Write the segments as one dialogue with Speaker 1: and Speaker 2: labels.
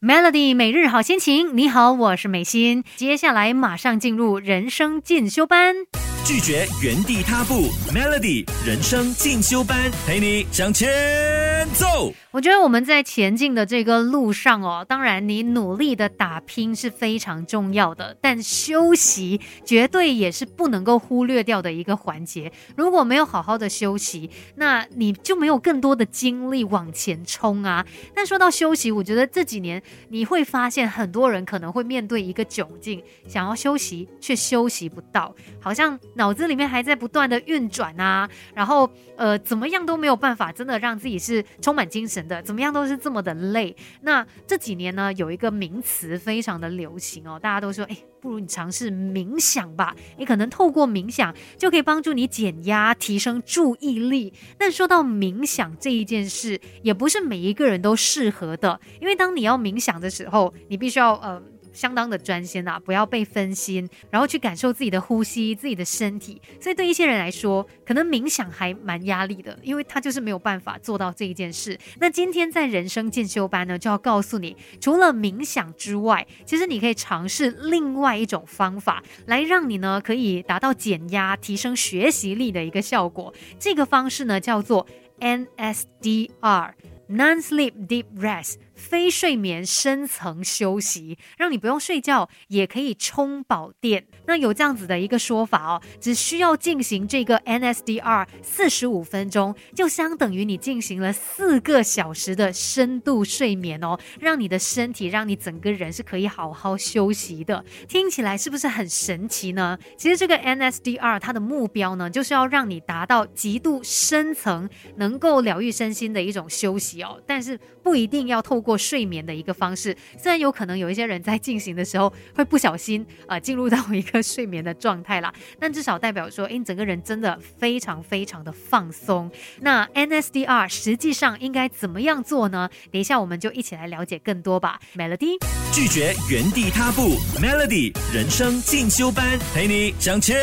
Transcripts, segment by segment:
Speaker 1: Melody 每日好心情，你好，我是美心。接下来马上进入人生进修班，
Speaker 2: 拒绝原地踏步。Melody 人生进修班，陪你向前
Speaker 1: 我觉得我们在前进的这个路上哦，当然你努力的打拼是非常重要的，但休息绝对也是不能够忽略掉的一个环节。如果没有好好的休息，那你就没有更多的精力往前冲啊。但说到休息，我觉得这几年你会发现很多人可能会面对一个窘境，想要休息却休息不到，好像脑子里面还在不断的运转啊，然后呃怎么样都没有办法真的让自己是充满精神。的怎么样都是这么的累。那这几年呢，有一个名词非常的流行哦，大家都说，哎，不如你尝试冥想吧。你可能透过冥想就可以帮助你减压、提升注意力。但说到冥想这一件事，也不是每一个人都适合的，因为当你要冥想的时候，你必须要呃。相当的专心啊，不要被分心，然后去感受自己的呼吸、自己的身体。所以对一些人来说，可能冥想还蛮压力的，因为他就是没有办法做到这一件事。那今天在人生进修班呢，就要告诉你，除了冥想之外，其实你可以尝试另外一种方法，来让你呢可以达到减压、提升学习力的一个效果。这个方式呢叫做 NSDR（Non-Sleep Deep Rest）。非睡眠深层休息，让你不用睡觉也可以充饱电。那有这样子的一个说法哦，只需要进行这个 NSDR 四十五分钟，就相等于你进行了四个小时的深度睡眠哦，让你的身体，让你整个人是可以好好休息的。听起来是不是很神奇呢？其实这个 NSDR 它的目标呢，就是要让你达到极度深层，能够疗愈身心的一种休息哦，但是不一定要透过。过睡眠的一个方式，虽然有可能有一些人在进行的时候会不小心啊进入到一个睡眠的状态啦，但至少代表说，因，整个人真的非常非常的放松。那 NSDR 实际上应该怎么样做呢？等一下我们就一起来了解更多吧。Melody
Speaker 2: 拒绝原地踏步，Melody 人生进修班陪你向前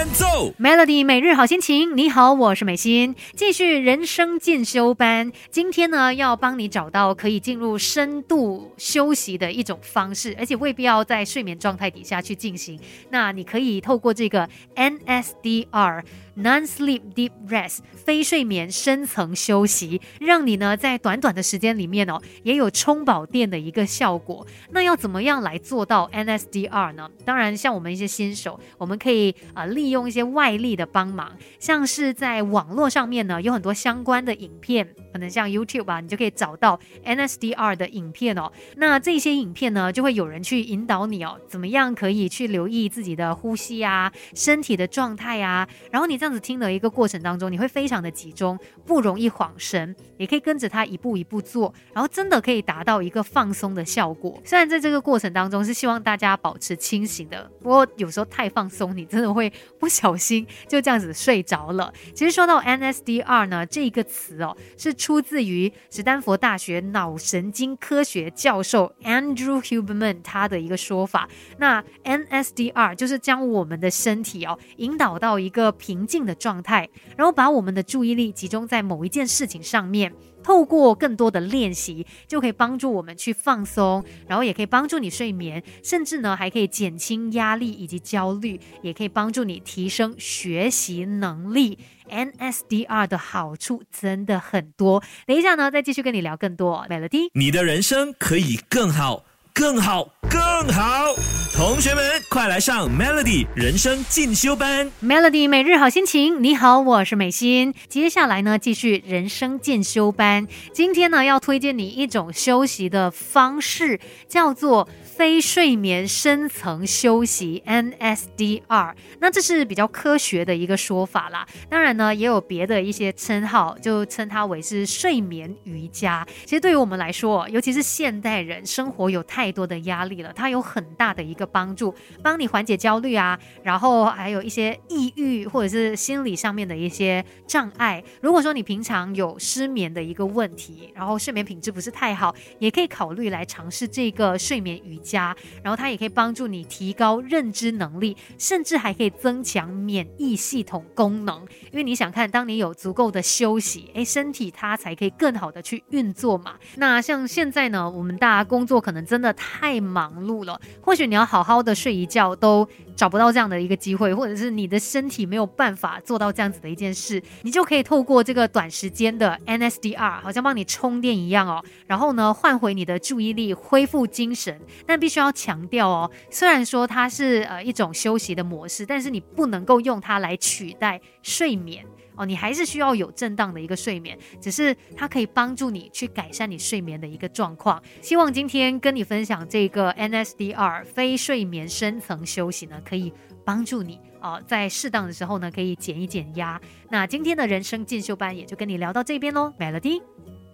Speaker 1: Melody 每日好心情，你好，我是美心，继续人生进修班。今天呢，要帮你找到可以。进入深度休息的一种方式，而且未必要在睡眠状态底下去进行。那你可以透过这个 NSDR。Non-sleep deep rest，非睡眠深层休息，让你呢在短短的时间里面哦，也有充饱电的一个效果。那要怎么样来做到 NSDR 呢？当然，像我们一些新手，我们可以啊利用一些外力的帮忙，像是在网络上面呢有很多相关的影片，可能像 YouTube 啊，你就可以找到 NSDR 的影片哦。那这些影片呢，就会有人去引导你哦，怎么样可以去留意自己的呼吸啊、身体的状态啊，然后你这样。子听的一个过程当中，你会非常的集中，不容易晃神，也可以跟着他一步一步做，然后真的可以达到一个放松的效果。虽然在这个过程当中是希望大家保持清醒的，不过有时候太放松，你真的会不小心 就这样子睡着了。其实说到 NSDR 呢，这个词哦，是出自于史丹佛大学脑神经科学教授 Andrew Huberman 他的一个说法。那 NSDR 就是将我们的身体哦引导到一个平静。的状态，然后把我们的注意力集中在某一件事情上面，透过更多的练习，就可以帮助我们去放松，然后也可以帮助你睡眠，甚至呢还可以减轻压力以及焦虑，也可以帮助你提升学习能力。NSDR 的好处真的很多，等一下呢再继续跟你聊更多。Melody，
Speaker 2: 你的人生可以更好。更好，更好！同学们，快来上 Melody 人生进修班。
Speaker 1: Melody 每日好心情，你好，我是美心。接下来呢，继续人生进修班。今天呢，要推荐你一种休息的方式，叫做。非睡眠深层休息 NSDR，那这是比较科学的一个说法啦。当然呢，也有别的一些称号，就称它为是睡眠瑜伽。其实对于我们来说，尤其是现代人，生活有太多的压力了，它有很大的一个帮助，帮你缓解焦虑啊，然后还有一些抑郁或者是心理上面的一些障碍。如果说你平常有失眠的一个问题，然后睡眠品质不是太好，也可以考虑来尝试这个睡眠瑜伽，然后它也可以帮助你提高认知能力，甚至还可以增强免疫系统功能。因为你想看，当你有足够的休息，诶，身体它才可以更好的去运作嘛。那像现在呢，我们大家工作可能真的太忙忙碌了，或许你要好好的睡一觉都找不到这样的一个机会，或者是你的身体没有办法做到这样子的一件事，你就可以透过这个短时间的 NSDR，好像帮你充电一样哦，然后呢换回你的注意力，恢复精神。但必须要强调哦，虽然说它是呃一种休息的模式，但是你不能够用它来取代睡眠。哦，你还是需要有正当的一个睡眠，只是它可以帮助你去改善你睡眠的一个状况。希望今天跟你分享这个 NSDR 非睡眠深层休息呢，可以帮助你哦，在适当的时候呢，可以减一减压。那今天的人生进修班也就跟你聊到这边喽，Melody。